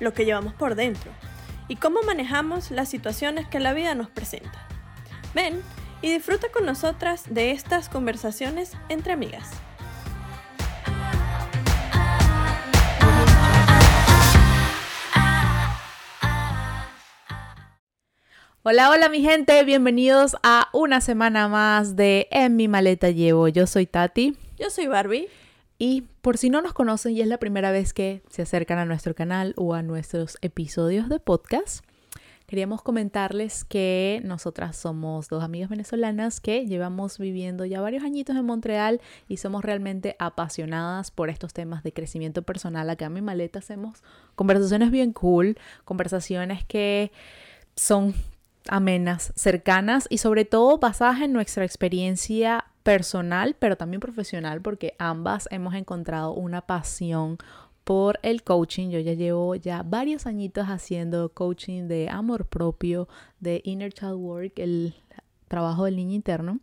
lo que llevamos por dentro y cómo manejamos las situaciones que la vida nos presenta. Ven y disfruta con nosotras de estas conversaciones entre amigas. Hola, hola mi gente, bienvenidos a una semana más de En mi maleta llevo. Yo soy Tati. Yo soy Barbie. Y por si no nos conocen y es la primera vez que se acercan a nuestro canal o a nuestros episodios de podcast, queríamos comentarles que nosotras somos dos amigas venezolanas que llevamos viviendo ya varios añitos en Montreal y somos realmente apasionadas por estos temas de crecimiento personal. Acá en mi maleta hacemos conversaciones bien cool, conversaciones que son amenas, cercanas y sobre todo basadas en nuestra experiencia personal, pero también profesional, porque ambas hemos encontrado una pasión por el coaching. Yo ya llevo ya varios añitos haciendo coaching de amor propio, de inner child work, el trabajo del niño interno.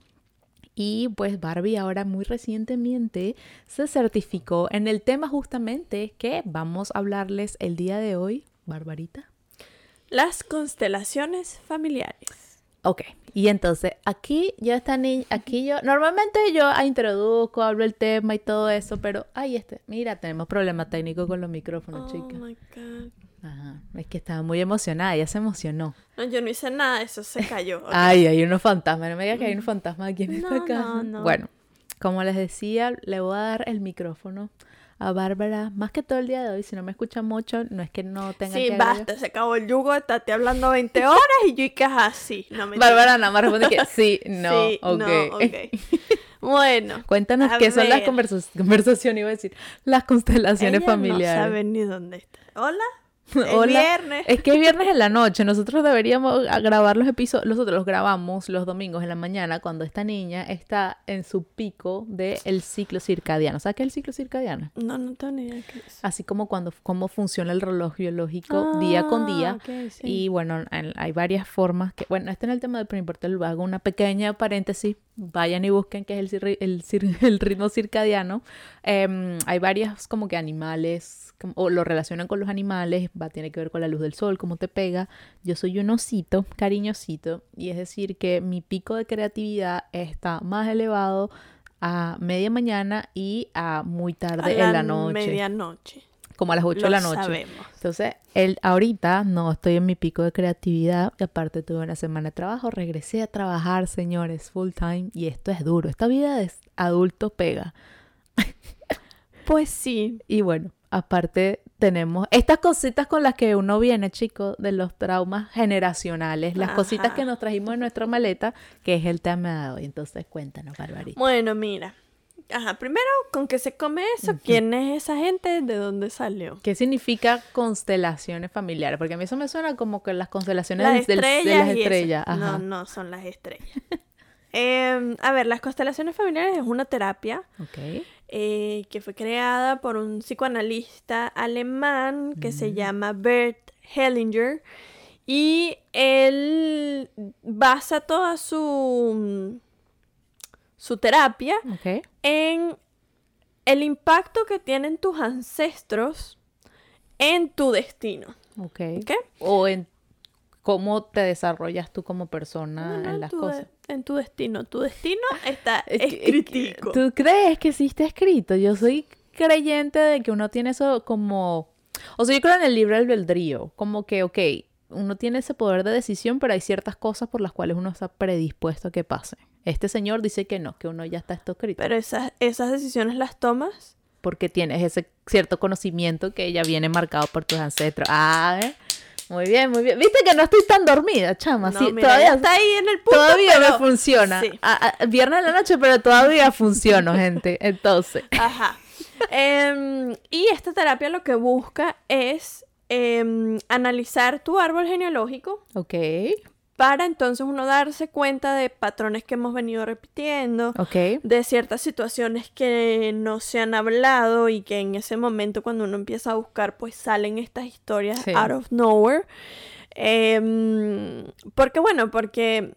Y pues Barbie ahora muy recientemente se certificó en el tema justamente que vamos a hablarles el día de hoy, Barbarita. Las constelaciones familiares. Ok, y entonces aquí yo esta niña, aquí yo, normalmente yo introduzco, hablo el tema y todo eso, pero ay, este, mira, tenemos problemas técnicos con los micrófonos, Oh chicas. my God. Ajá, es que estaba muy emocionada, ella se emocionó. No, yo no hice nada, eso se cayó. Ay, hay unos fantasmas, no me digas que hay unos fantasmas aquí en esta casa. no, no. Bueno, como les decía, le voy a dar el micrófono a Bárbara, más que todo el día de hoy, si no me escuchan mucho, no es que no tenga Sí, que agregar. basta, se acabó el yugo, estate hablando 20 horas y yo y que así. No me Bárbara nada más responde que sí, no, Sí, ok. no, ok. Bueno. Cuéntanos qué son las conversaciones, iba a decir, las constelaciones ella familiares. No sabe ni dónde está. Hola. Es Hola. viernes. Es que es viernes en la noche. Nosotros deberíamos grabar los episodios. Nosotros los grabamos los domingos en la mañana cuando esta niña está en su pico del ciclo circadiano. ¿Sabes qué es el ciclo circadiano? No, no tengo ni idea qué es. Así como cuando cómo funciona el reloj biológico día con día. Ah, sí. Y bueno, en- hay varias formas que, bueno, este es el tema del no importa, lo hago una pequeña paréntesis, vayan y busquen qué es el, el, el ritmo circadiano. Em, hay varias como que animales, como- o lo relacionan con los animales, va, tiene que ver con la luz del sol, cómo te pega. Yo soy un osito, cariñosito, y es decir que mi pico de creatividad está más elevado a media mañana y a muy tarde A en la noche, medianoche. Como a las 8 de la noche. sabemos. Entonces, el, ahorita no estoy en mi pico de creatividad. Y aparte tuve una semana de trabajo. Regresé a trabajar, señores, full time. Y esto es duro. Esta vida de adulto pega. Pues sí. Y bueno, aparte tenemos estas cositas con las que uno viene, chicos, de los traumas generacionales. Las cositas que nos trajimos en nuestra maleta, que es el tema de hoy. Entonces, cuéntanos, Barbarita. Bueno, mira. Ajá, primero, ¿con qué se come eso? ¿Quién es esa gente? ¿De dónde salió? ¿Qué significa constelaciones familiares? Porque a mí eso me suena como que las constelaciones Las del- estrellas. de las estrellas. No, Ajá. no son las estrellas. Em, a ver, las constelaciones familiares es una terapia eh, que fue creada por un psicoanalista alemán que se llama Bert Hellinger y él basa toda su, su terapia en el impacto que tienen tus ancestros en tu destino. O en cómo te desarrollas tú como persona No, no, en las cosas. de- en tu destino. Tu destino está Es que- es que- escritico. ¿Tú crees que sí está escrito? Yo soy creyente de que uno tiene eso como... O sea, yo creo en el libre albedrío. Como que, ok, uno tiene ese poder de decisión, pero hay ciertas cosas por las cuales uno está predispuesto a que pase. Este señor dice que no, que uno ya está escrito. Pero esas, esas decisiones las tomas porque tienes ese cierto conocimiento que ya viene marcado por tus ancestros. Ah, ¿eh? Muy bien, muy bien. Viste que no estoy tan dormida, chama. No, sí, mira, todavía está ahí en el punto, todavía pero- me funciona. Sí. Ah, ah, viernes en la noche, pero todavía funciona, gente. Entonces, Ajá. Em, y esta terapia lo que busca es em, analizar tu árbol genealógico Ok, para entonces uno darse cuenta de patrones que hemos venido repitiendo, ok. de ciertas situaciones que no se han hablado y que en ese momento cuando uno empieza a buscar pues salen estas historias Sí. out of nowhere. Em, porque bueno, porque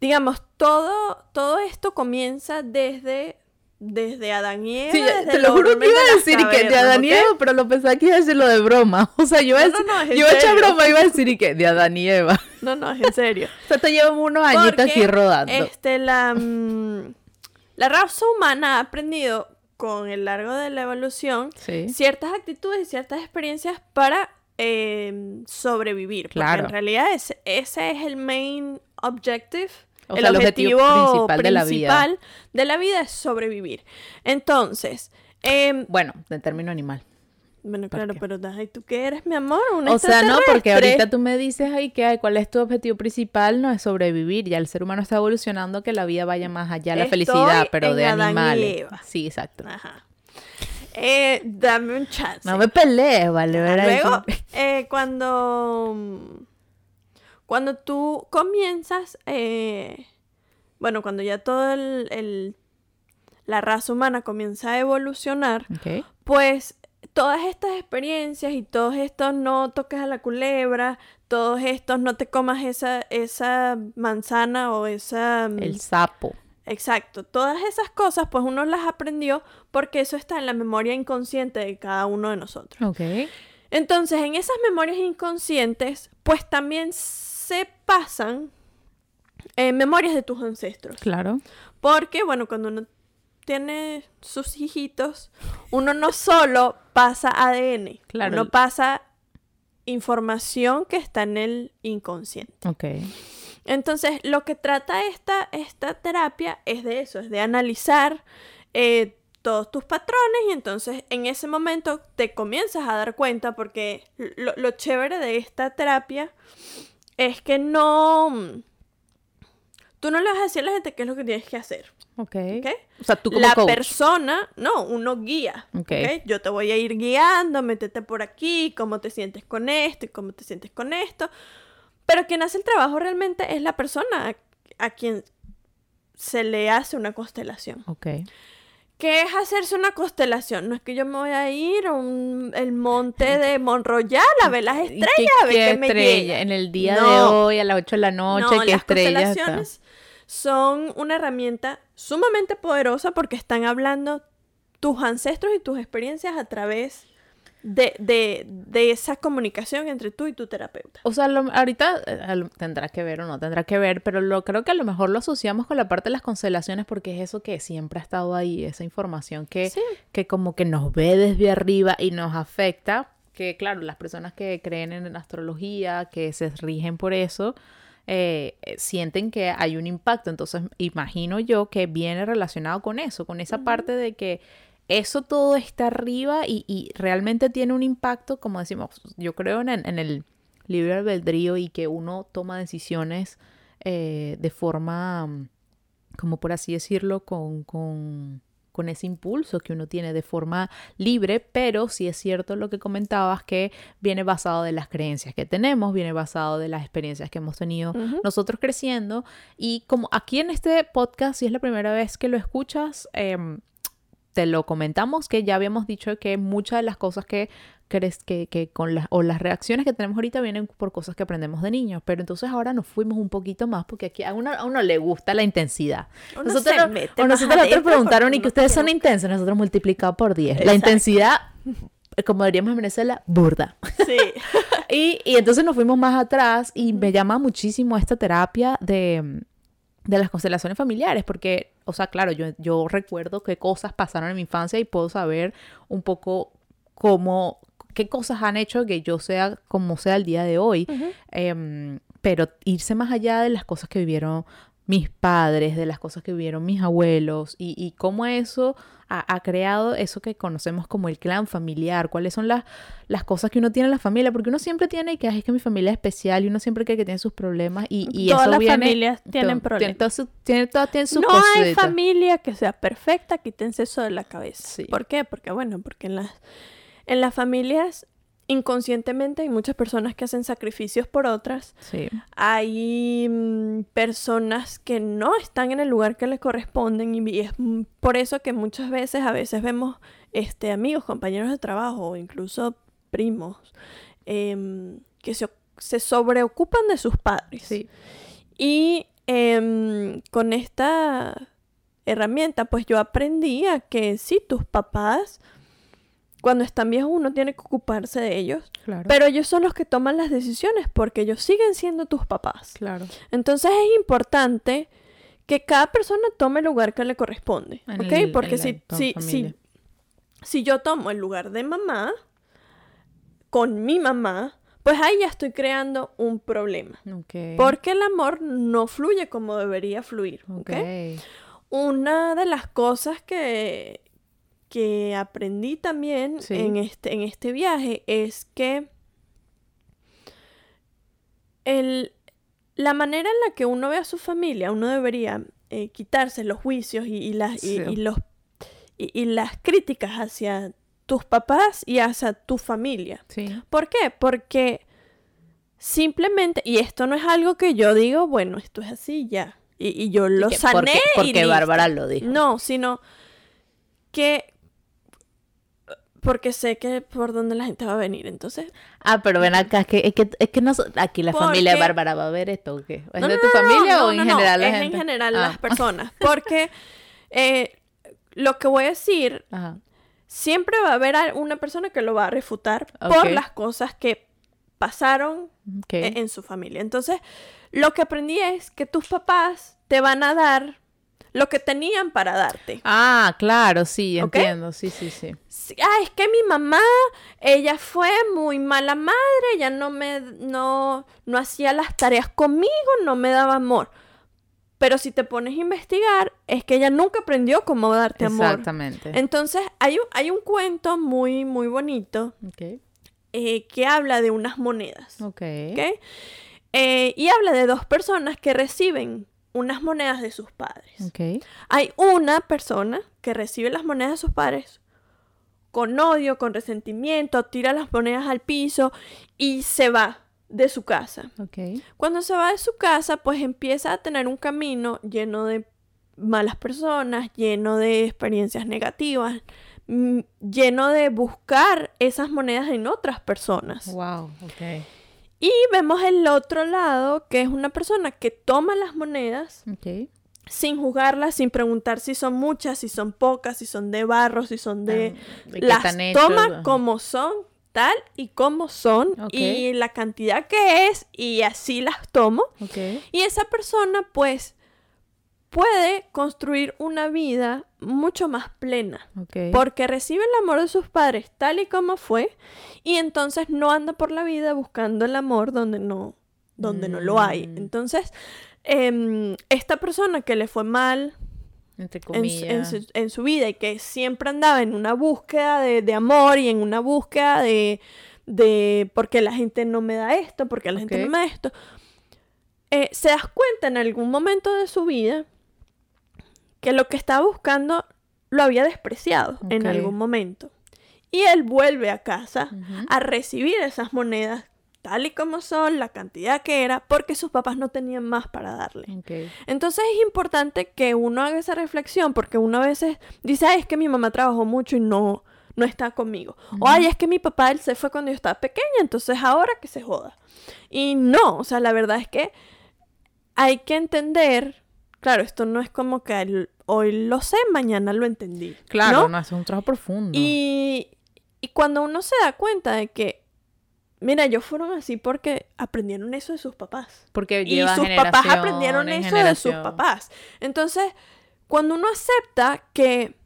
digamos, todo, todo esto comienza desde, desde Adán y Eva. Sí, desde te lo juro que iba a decir y que de cavernas, Adán y. Eva, pero lo pensaba que iba a decirlo de broma. O sea, yo iba No, no, es yo iba a echar serio. broma, iba a decir y que de Adán y Eva. No, no, es en serio. O sea, te llevamos unos añitos Porque, aquí rodando. Este, la, mm, la raza humana ha aprendido con el largo de la evolución Sí. ciertas actitudes y ciertas experiencias para eh, sobrevivir. Claro. Porque en realidad ese, ese es el main objective. O el sea, objetivo objetivo principal de la vida. principal de la vida es sobrevivir. Entonces, em, Bueno, de término animal. bueno, ¿Por claro, qué? pero ay, ¿tú qué eres, mi amor? ¿Un O sea, no, porque ahorita tú me dices ahí que ay, cuál es tu objetivo principal, no es sobrevivir. Ya el ser humano está evolucionando que la vida vaya más allá de la Estoy felicidad, pero de en Adán y animales. Eva. Sí, exacto. Ajá. Eh, dame un chance. No me pelees, vale. Luego, eh, cuando, cuando tú comienzas, eh, bueno, cuando ya todo el, el- la raza humana comienza a evolucionar, pues todas estas experiencias y todos estos no toques a la culebra, todos estos no te comas esa, esa manzana o esa... mm, El sapo. Exacto, todas esas cosas pues uno las aprendió porque eso está en la memoria inconsciente de cada uno de nosotros. Ok. Entonces, en esas memorias inconscientes, pues también se pasan eh, memorias de tus ancestros. Claro. Porque, bueno, cuando uno tiene sus hijitos, uno no solo pasa ADN, Claro. uno pasa información que está en el inconsciente. Ok. Entonces, lo que trata esta, esta terapia es de eso, es de analizar eh, todos tus patrones y entonces en ese momento te comienzas a dar cuenta porque lo, lo chévere de esta terapia es que no... Tú no le vas a decir a la gente qué es lo que tienes que hacer, Ok. ¿ok? O sea, tú como la coach. persona, no, uno guía. Ok. ¿ok? Yo te voy a ir guiando, métete por aquí, cómo te sientes con esto y cómo te sientes con esto. Pero quien hace el trabajo realmente es la persona a, a quien se le hace una constelación. Ok. ¿Qué es hacerse una constelación? No es que yo me voy a ir a un- el monte de Monroyal a ver las ¿Y estrellas, qué- a ver qué qué me estrella? llega. En el día de hoy, a las 8 de la noche, No, ¿qué las estrella está? constelaciones son una herramienta sumamente poderosa porque están hablando tus ancestros y tus experiencias a través de, de, de esa comunicación entre tú y tu terapeuta. O sea, lo- ahorita eh, tendrá que ver o no tendrá que ver, pero lo creo que a lo mejor lo asociamos con la parte de las constelaciones porque es eso que siempre ha estado ahí, esa información que, Sí. que como que nos ve desde arriba y nos afecta, que claro, las personas que creen en astrología, que se rigen por eso, eh, eh, sienten que hay un impacto. Entonces, imagino yo que viene relacionado con eso, con esa parte de que eso todo está arriba y, y realmente tiene un impacto, como decimos, yo creo en, el- en el libre albedrío y que uno toma decisiones eh, de forma, como por así decirlo, con, con, con ese impulso que uno tiene de forma libre, pero sí es cierto lo que comentabas que viene basado de las creencias que tenemos, viene basado de las experiencias que hemos tenido nosotros creciendo. Y como aquí en este podcast, si es la primera vez que lo escuchas, em, te lo comentamos que ya habíamos dicho que muchas de las cosas que crees que, que con las o las reacciones que tenemos ahorita vienen por cosas que aprendemos de niños, pero entonces ahora nos fuimos un poquito más porque aquí a uno, a uno le gusta la intensidad. Uno nosotros o nosotros adentro preguntaron y que ustedes son intensos, nosotros multiplicado por 10. La intensidad, como diríamos en Venezuela, burda. Sí. Y, y entonces nos fuimos más atrás y me llama muchísimo esta terapia de, de las constelaciones familiares, porque, o sea, claro, yo, yo recuerdo qué cosas pasaron en mi infancia y puedo saber un poco cómo, qué cosas han hecho que yo sea como sea el día de hoy. Em, pero irse más allá de las cosas que vivieron mis padres, de las cosas que vivieron mis abuelos y, y cómo eso ha, ha creado eso que conocemos como el clan familiar, cuáles son las, las cosas que uno tiene en la familia, porque uno siempre tiene que "Ay, es que mi familia es especial y uno siempre cree que tiene sus problemas y, y Todas eso las viene... familias tienen problemas. tiene todo su- tiene- todas tienen sus no hay familia que sea perfecta, quítense eso de la cabeza. Sí. ¿Por qué? Porque bueno, porque en las, en las familias inconscientemente hay muchas personas que hacen sacrificios por otras. Sí. Hay mm, personas que no están en el lugar que les corresponden y es mm, por eso que muchas veces, a veces vemos este, amigos, compañeros de trabajo o incluso primos em, que se, se sobreocupan de sus padres. Sí. Y em, con esta herramienta, pues yo aprendí a que sí, tus papás, cuando están viejos uno tiene que ocuparse de ellos, Claro. pero ellos son los que toman las decisiones porque ellos siguen siendo tus papás. claro. Entonces es importante que cada persona tome el lugar que le corresponde, En ¿ok? el- porque si, si, si, si yo tomo el lugar de mamá con mi mamá, pues ahí ya estoy creando un problema. Porque el amor no fluye como debería fluir. Una de las cosas que, que aprendí también Sí. en, este, en este viaje es que el, la manera en la que uno ve a su familia, uno debería eh, quitarse los juicios y, y las, y- Sí. y los, y, y las críticas hacia tus papás y hacia tu familia. Sí. ¿Por qué? Porque simplemente, y esto no es algo que yo digo, bueno, esto es así ya. Y, y yo lo sané porque y porque listo. Bárbara lo dijo. No, sino que porque sé que por dónde la gente va a venir, entonces Ah, pero ven acá, es que, es que, es que no, aquí la familia de Bárbara va a ver esto o qué. ¿Es No, de tu no, familia no, o en general la es gente? en general Ah, las personas, porque eh, lo que voy a decir Ajá. siempre va a haber una persona que lo va a refutar por las cosas que pasaron e- en su familia. Entonces, lo que aprendí es que tus papás te van a dar lo que tenían para darte. Ah, claro, sí, entiendo. Sí, sí, sí. Sí, Ah, es que mi mamá, ella fue muy mala madre, ella no me, no, no hacía las tareas conmigo, no me daba amor. Pero si te pones a investigar, es que ella nunca aprendió cómo darte amor. Exactamente. Entonces, hay un, hay un cuento muy, muy bonito eh, que habla de unas monedas. Ok. ¿ok? Eh, y habla de dos personas que reciben unas monedas de sus padres. Hay una persona que recibe las monedas de sus padres con odio, con resentimiento, tira las monedas al piso y se va de su casa. Cuando se va de su casa, pues empieza a tener un camino lleno de malas personas, lleno de experiencias negativas, mm, lleno de buscar esas monedas en otras personas. Wow. Ok. Y vemos el otro lado, que es una persona que toma las monedas sin juzgarlas, sin preguntar si son muchas, si son pocas, si son de barro, si son de... Ah, ¿de qué las hechos? toma como son, tal y como son, y la cantidad que es, y así las tomo. Ok. Y esa persona, pues, puede construir una vida mucho más plena. Porque recibe el amor de sus padres tal y como fue, y entonces no anda por la vida buscando el amor donde no, donde no lo hay. Mm. Entonces, em, esta persona que le fue mal Entre en, su- comillas. en su, en su vida y que siempre andaba en una búsqueda de, de amor y en una búsqueda de, de porque la gente no me da esto, porque la gente no me da esto, eh, se das cuenta en algún momento de su vida que lo que estaba buscando lo había despreciado en algún momento. Y él vuelve a casa a recibir esas monedas tal y como son, la cantidad que era, porque sus papás no tenían más para darle. Entonces es importante que uno haga esa reflexión porque uno a veces dice, ay, es que mi mamá trabajó mucho y no, no está conmigo. O, ay, es que mi papá él se fue cuando yo estaba pequeña, entonces ahora que se joda. Y no, o sea, la verdad es que hay que entender, claro, esto no es como que el- hoy lo sé, mañana lo entendí. Claro, ¿no? no, es un trabajo profundo. Y, y cuando uno se da cuenta de que, mira, ellos fueron así porque aprendieron eso de sus papás Porque y sus papás aprendieron en eso de sus papás. Entonces, cuando uno acepta que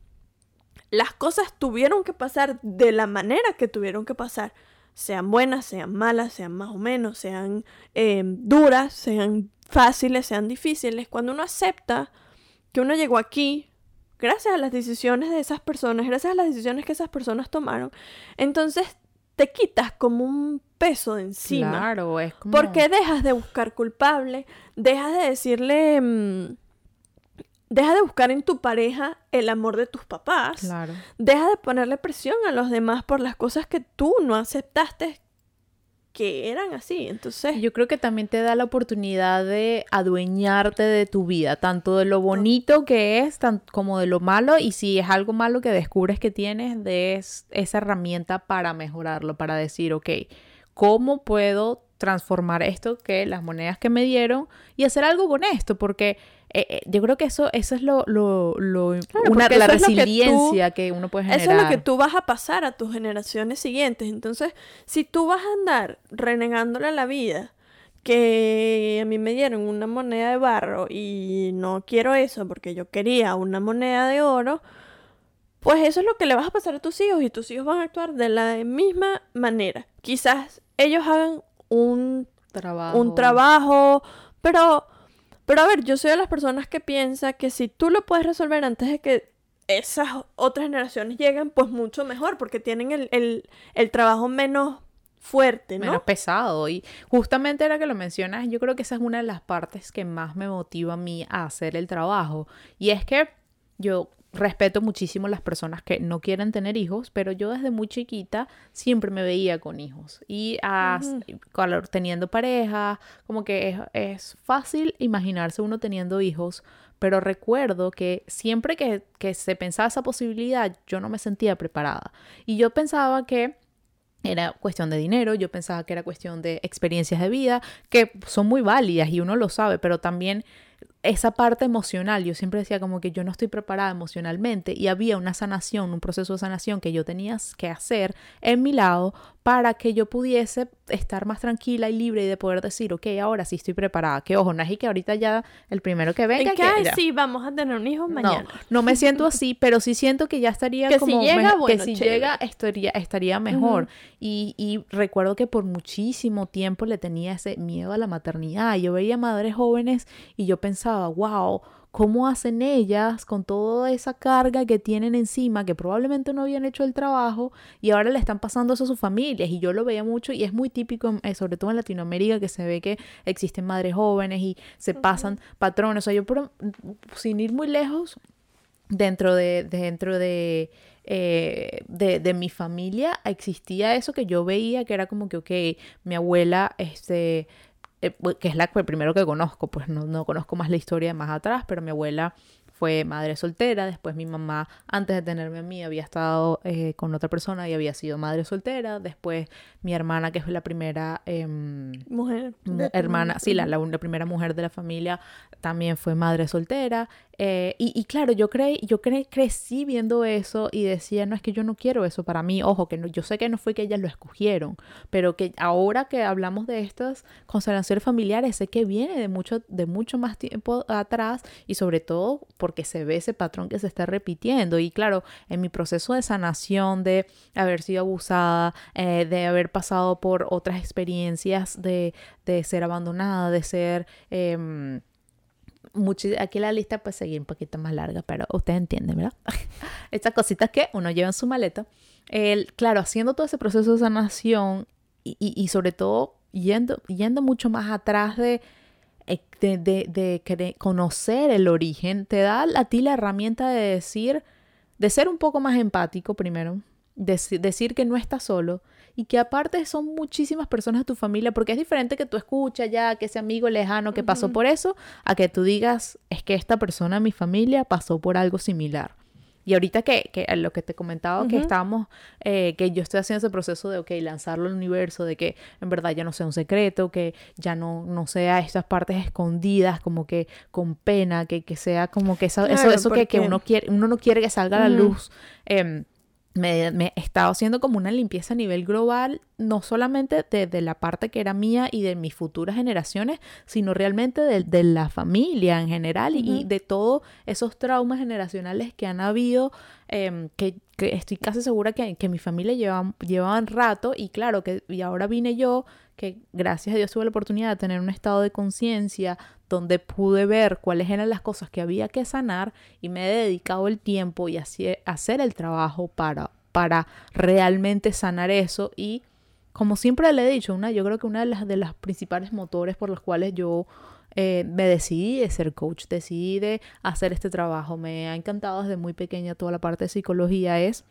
las cosas tuvieron que pasar de la manera que tuvieron que pasar, sean buenas, sean malas, sean más o menos, sean eh, duras, sean fáciles, sean difíciles, cuando uno acepta que uno llegó aquí gracias a las decisiones de esas personas, gracias a las decisiones que esas personas tomaron, entonces te quitas como un peso de encima. Claro, es como... Porque dejas de buscar culpable, dejas de decirle, mm, deja de buscar en tu pareja el amor de tus papás. Claro. Deja de ponerle presión a los demás por las cosas que tú no aceptaste que eran así. Entonces, Yo creo que también te da la oportunidad de adueñarte de tu vida, tanto de lo bonito que es, tan, como de lo malo, y si es algo malo que descubres que tienes, de es- esa herramienta para mejorarlo, para decir, ok, ¿cómo puedo transformar esto que las monedas que me dieron y hacer algo con esto? Porque eh, eh, yo creo que eso, eso es lo, lo, lo- Claro, una, la eso es lo que tú- resiliencia que, uno puede generar. eso es lo que tú vas a pasar a tus generaciones siguientes. Entonces, si tú vas a andar renegándole a la vida que a mí me dieron una moneda de barro y no quiero eso porque yo quería una moneda de oro, pues eso es lo que le vas a pasar a tus hijos y tus hijos van a actuar de la misma manera. Quizás ellos hagan un trabajo. un trabajo, pero, pero a ver, yo soy de las personas que piensa que si tú lo puedes resolver antes de que esas otras generaciones lleguen, pues mucho mejor, porque tienen el, el, el trabajo menos fuerte, ¿no? menos pesado. Y justamente ahora que lo mencionas, yo creo que esa es una de las partes que más me motiva a mí a hacer el trabajo. Y es que yo respeto muchísimo las personas que no quieren tener hijos, pero yo desde muy chiquita siempre me veía con hijos. Y as- cuando- teniendo pareja, como que es, es fácil imaginarse uno teniendo hijos, pero recuerdo que siempre que, que se pensaba esa posibilidad, yo no me sentía preparada. Y yo pensaba que era cuestión de dinero, yo pensaba que era cuestión de experiencias de vida, que son muy válidas y uno lo sabe, pero también esa parte emocional, yo siempre decía como que yo no estoy preparada emocionalmente y había una sanación, un proceso de sanación que yo tenía que hacer en mi lado para que yo pudiese estar más tranquila y libre y de poder decir, ok, ahora sí estoy preparada, que ojo, no es y que ahorita ya el primero que venga, En que, ay, sí, vamos a tener un hijo mañana. No, no me siento así, pero sí siento que ya estaría Que si como llega, mejo- bueno, que si chévere. llega estaría, estaría mejor. Y, y recuerdo que por muchísimo tiempo le tenía ese miedo a la maternidad. Yo veía madres jóvenes y yo pensaba, wow, ¿cómo hacen ellas con toda esa carga que tienen encima, que probablemente no habían hecho el trabajo y ahora le están pasando eso a sus familias? Y yo lo veía mucho y es muy típico, eh, sobre todo en Latinoamérica, que se ve que existen madres jóvenes y se pasan patrones. O sea, yo por- sin ir muy lejos, dentro de, dentro de, eh, de, de mi familia existía eso que yo veía que era como que, ok, mi abuela, este, eh, bu- que es la que primero que conozco, pues no, no conozco más la historia de más atrás, pero mi abuela fue madre soltera, después mi mamá, antes de tenerme a mí, había estado eh, con otra persona y había sido madre soltera, después mi hermana, que fue la primera... em, Mujer. hermana, sí, la, la, la primera mujer de la familia también fue madre soltera. eh, y, y claro, yo, creí, yo cre- crecí viendo eso y decía, no es que yo no quiero eso para mí. Ojo, que no, yo sé que no fue que ellas lo escogieron, pero que ahora que hablamos de estas constelaciones familiares, sé que viene de mucho, de mucho más tiempo atrás y sobre todo porque se ve ese patrón que se está repitiendo. Y claro, en mi proceso de sanación, de haber sido abusada, eh, de haber pasado por otras experiencias de, de ser abandonada, de ser... muchi- aquí la lista pues seguir un poquito más larga, pero ustedes entienden, ¿verdad? Estas cositas que uno lleva en su maleta. El, claro, haciendo todo ese proceso de sanación y, y- y sobre todo yendo, yendo mucho más atrás de, eh, de, de- de querer conocer el origen, te da a ti la herramienta de decir, de ser un poco más empático primero, deci- decir que no estás solo y que aparte son muchísimas personas de tu familia, porque es diferente que tú escuchas ya que ese amigo lejano que pasó por eso, a que tú digas, es que esta persona en mi familia pasó por algo similar. Y ahorita que, que lo que te comentaba, que estábamos, eh, que yo estoy haciendo ese proceso de, ok, lanzarlo al universo, de que en verdad ya no sea un secreto, que ya no, no sea estas partes escondidas, como que con pena, que, que sea como que esa- eso, eso que, que uno quiere, uno no quiere que salga a la luz. Em, me, me he estado haciendo como una limpieza a nivel global, no solamente de, de la parte que era mía y de mis futuras generaciones, sino realmente de, de la familia en general y- de todos esos traumas generacionales que han habido, em, que, que estoy casi segura que, que mi familia llevaban, llevaban rato y claro, que y ahora vine yo, que gracias a Dios tuve la oportunidad de tener un estado de conciencia donde pude ver cuáles eran las cosas que había que sanar y me he dedicado el tiempo y así- hacer el trabajo para, para realmente sanar eso. Y como siempre le he dicho, una, yo creo que una de de las principales motores por los cuales yo eh, me decidí de ser coach, decidí de hacer este trabajo. Me ha encantado desde muy pequeña toda la parte de psicología, es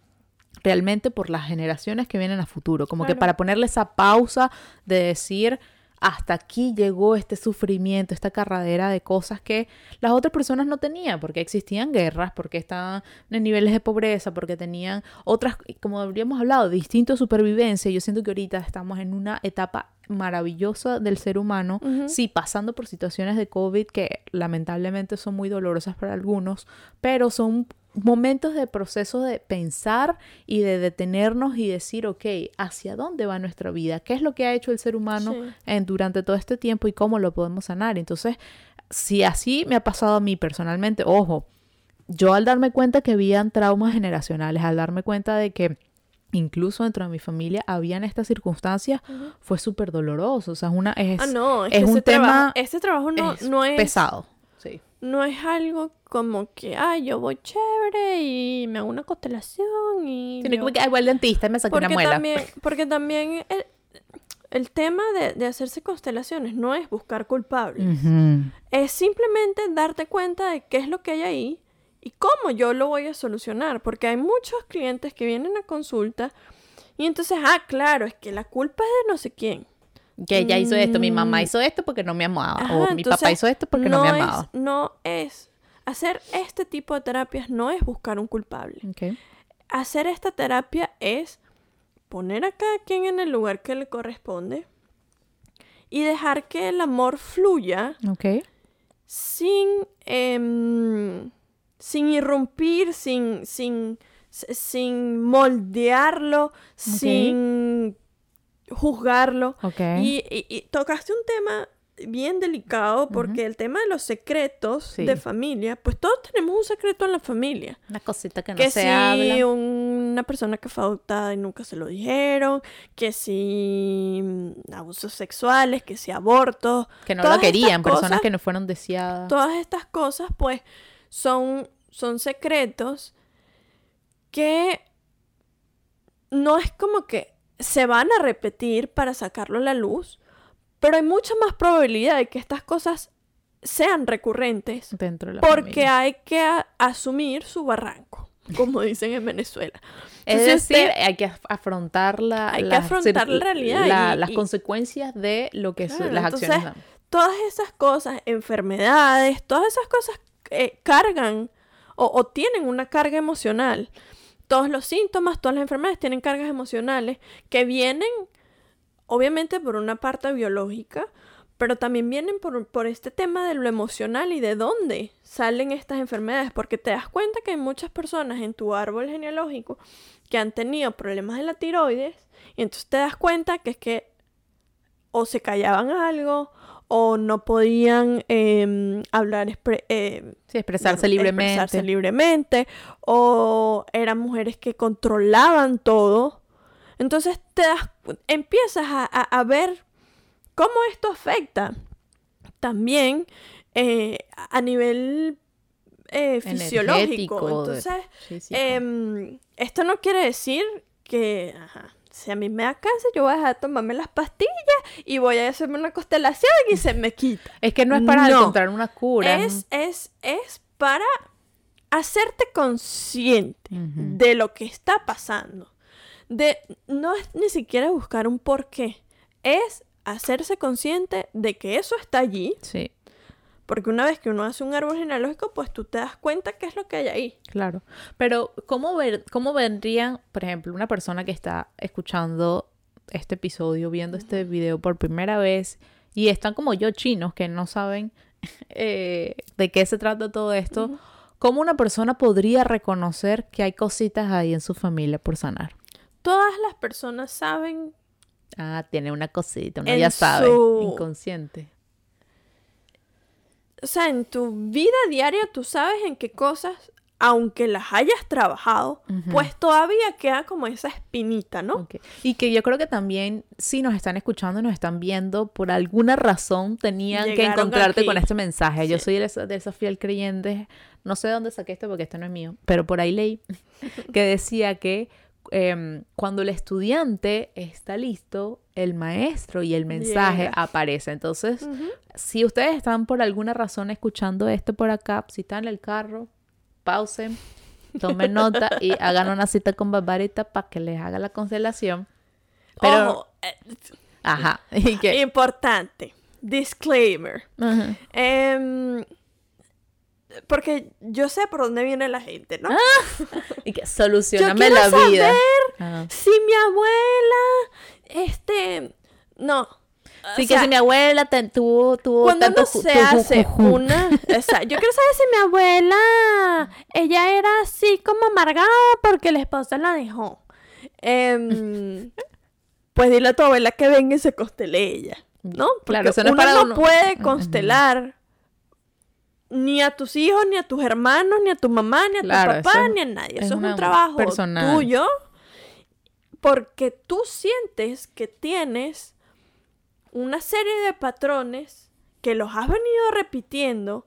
realmente por las generaciones que vienen a futuro, como que para ponerle esa pausa de decir, hasta aquí llegó este sufrimiento, esta carradera de cosas que las otras personas no tenían, porque existían guerras, porque estaban en niveles de pobreza, porque tenían otras, como habríamos hablado, distinto supervivencia. Yo siento que ahorita estamos en una etapa maravillosa del ser humano, sí, pasando por situaciones de COVID que lamentablemente son muy dolorosas para algunos, pero son momentos de proceso de pensar y de detenernos y decir, ok, ¿hacia dónde va nuestra vida? ¿Qué es lo que ha hecho el ser humano en, durante todo este tiempo y cómo lo podemos sanar? Entonces, si así me ha pasado a mí personalmente, ojo, yo al darme cuenta que habían traumas generacionales, al darme cuenta de que incluso dentro de mi familia habían estas circunstancias, fue súper doloroso. O sea, es, una, es, ah, no, es, un tema... Este trabajo no no es pesado no es algo como que, ay, yo voy chévere y me hago una constelación y... Tiene como que, ay, voy al dentista y me saqué una muela. También, porque también el, tema de, hacerse constelaciones no es buscar culpables. Es simplemente darte cuenta de qué es lo que hay ahí y cómo yo lo voy a solucionar. Porque hay muchos clientes que vienen a consulta y entonces, ah, claro, es que la culpa es de no sé quién que ella hizo esto, mi mamá mm. hizo esto porque no me amaba, o mi papá hizo esto porque no, me amaba. no es, hacer este tipo de terapias no es buscar un culpable. Hacer esta terapia es poner a cada quien en el lugar que le corresponde y dejar que el amor fluya sin, em, sin irrumpir, sin, sin, sin moldearlo, sin juzgarlo. Y, tocaste un tema bien delicado porque el tema de los secretos de familia, pues todos tenemos un secreto en la familia. Una cosita que no que se si una persona que fue adoptada y nunca se lo dijeron, que si mm, abusos sexuales, que si abortos. Que no lo querían, personas que no fueron deseadas. Todas estas cosas, pues, son, son secretos que no es como que se van a repetir para sacarlo a la luz, pero hay mucha más probabilidad de que estas cosas sean recurrentes dentro de la porque hay que asumir su barranco, como dicen en Venezuela. es decir, hay que afrontar la, hay que afrontar la realidad las consecuencias de lo que son las acciones dan. Todas esas cosas, enfermedades, todas esas cosas eh, cargan o tienen una carga emocional todos los síntomas, todas las enfermedades tienen cargas emocionales que vienen, obviamente, por una parte biológica, pero también vienen por, este tema de lo emocional y de dónde salen estas enfermedades, porque te das cuenta que hay muchas personas en tu árbol genealógico que han tenido problemas de la tiroides, y entonces te das cuenta que es que o se callaban algo, o no podían em, hablar, eh, expresarse libremente. Expresarse libremente, o eran mujeres que controlaban todo. Entonces te das, empiezas a, ver cómo esto afecta también eh, a nivel eh, fisiológico. Entonces, em, esto no quiere decir que si a mí me da cáncer, yo voy a dejar de tomarme las pastillas y voy a hacerme una constelación y se me quita. Es que no es para encontrar una cura. Es, es, es para hacerte consciente de lo que está pasando. De, no es ni siquiera buscar un porqué. Es hacerse consciente de que eso está allí. Sí. Porque una vez que uno hace un árbol genealógico, pues tú te das cuenta qué es lo que hay ahí. Claro. Pero, ¿cómo, ver, cómo vendrían, por ejemplo, una persona que está escuchando este episodio, viendo este video por primera vez, y están como yo chinos que no saben eh, de qué se trata todo esto? ¿Cómo una persona podría reconocer que hay cositas ahí en su familia por sanar? Todas las personas saben. Ah, tiene una cosita, uno ya sabe, inconsciente o sea, en tu vida diaria tú sabes en qué cosas, aunque las hayas trabajado, pues todavía queda como esa espinita, ¿no? Y que yo creo que también, si nos están escuchando, nos están viendo, por alguna razón tenían que encontrarte con este mensaje. Yo soy de esos, fiel creyentes, no sé de dónde saqué esto porque esto no es mío, pero por ahí leí que decía que em, cuando el estudiante está listo, el maestro y el mensaje Llega. aparece. Entonces, si ustedes están por alguna razón escuchando esto por acá, si están en el carro, pausen, tomen nota y hagan una cita con Barbarita para que les haga la constelación. Pero, Ojo, eh, ajá, y importante. Disclaimer. Porque yo sé por dónde viene la gente, ¿no? y que solucioname quiero la vida. saber Ajá. Si mi abuela, este, no. O Sí, sea, que si mi abuela te- tuvo, tuvo cuando tanto ju- se tu hace ju- ju- una, exacto, yo quiero saber si mi abuela, ella era así como amargada porque la esposa la dejó. Em, pues dile a tu abuela que venga y se constele ella, ¿no? Porque Claro, eso no es uno para no uno. puede constelar ni a tus hijos, ni a tus hermanos, ni a tu mamá, ni a Claro, tu papá, ni a nadie. es Eso es un trabajo personal. tuyo porque tú sientes que tienes una serie de patrones que los has venido repitiendo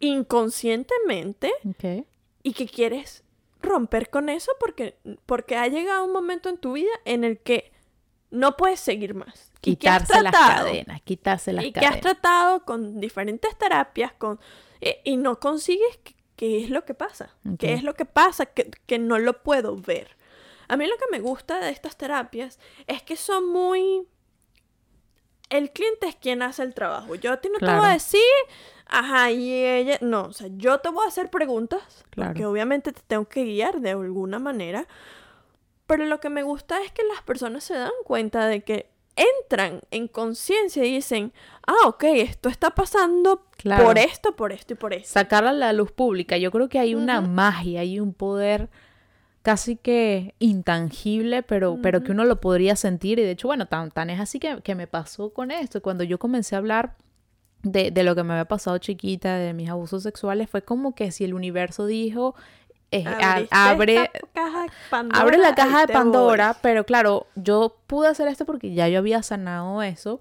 inconscientemente y que quieres romper con eso porque, porque ha llegado un momento en tu vida en el que no puedes seguir más. Y Quitarse las cadenas, quitarse las y que has cadenas. tratado con diferentes terapias con, y, y no consigues qué- qué es lo que pasa. Ok. ¿Qué es lo que pasa? Que, que no lo puedo ver. A mí lo que me gusta de estas terapias es que son muy... El cliente es quien hace el trabajo. Yo a ti no te voy Claro. a decir, ajá, y ella... No, o sea, yo te voy a hacer preguntas, porque Claro. obviamente te tengo que guiar de alguna manera. Pero lo que me gusta es que las personas se dan cuenta de que entran en conciencia y dicen, ah, ok, esto está pasando Claro. por esto, por esto y por esto. Sacarla a la luz pública. Yo creo que hay una magia, hay un poder casi que intangible, pero, pero que uno lo podría sentir. Y de hecho, bueno, tan, tan es así que, que me pasó con esto. Cuando yo comencé a hablar de, de lo que me había pasado chiquita, de mis abusos sexuales, fue como que si el universo dijo, eh, a- abre, caja Pandora, abre la caja de voy. Pandora, pero claro, yo pude hacer esto porque ya yo había sanado eso,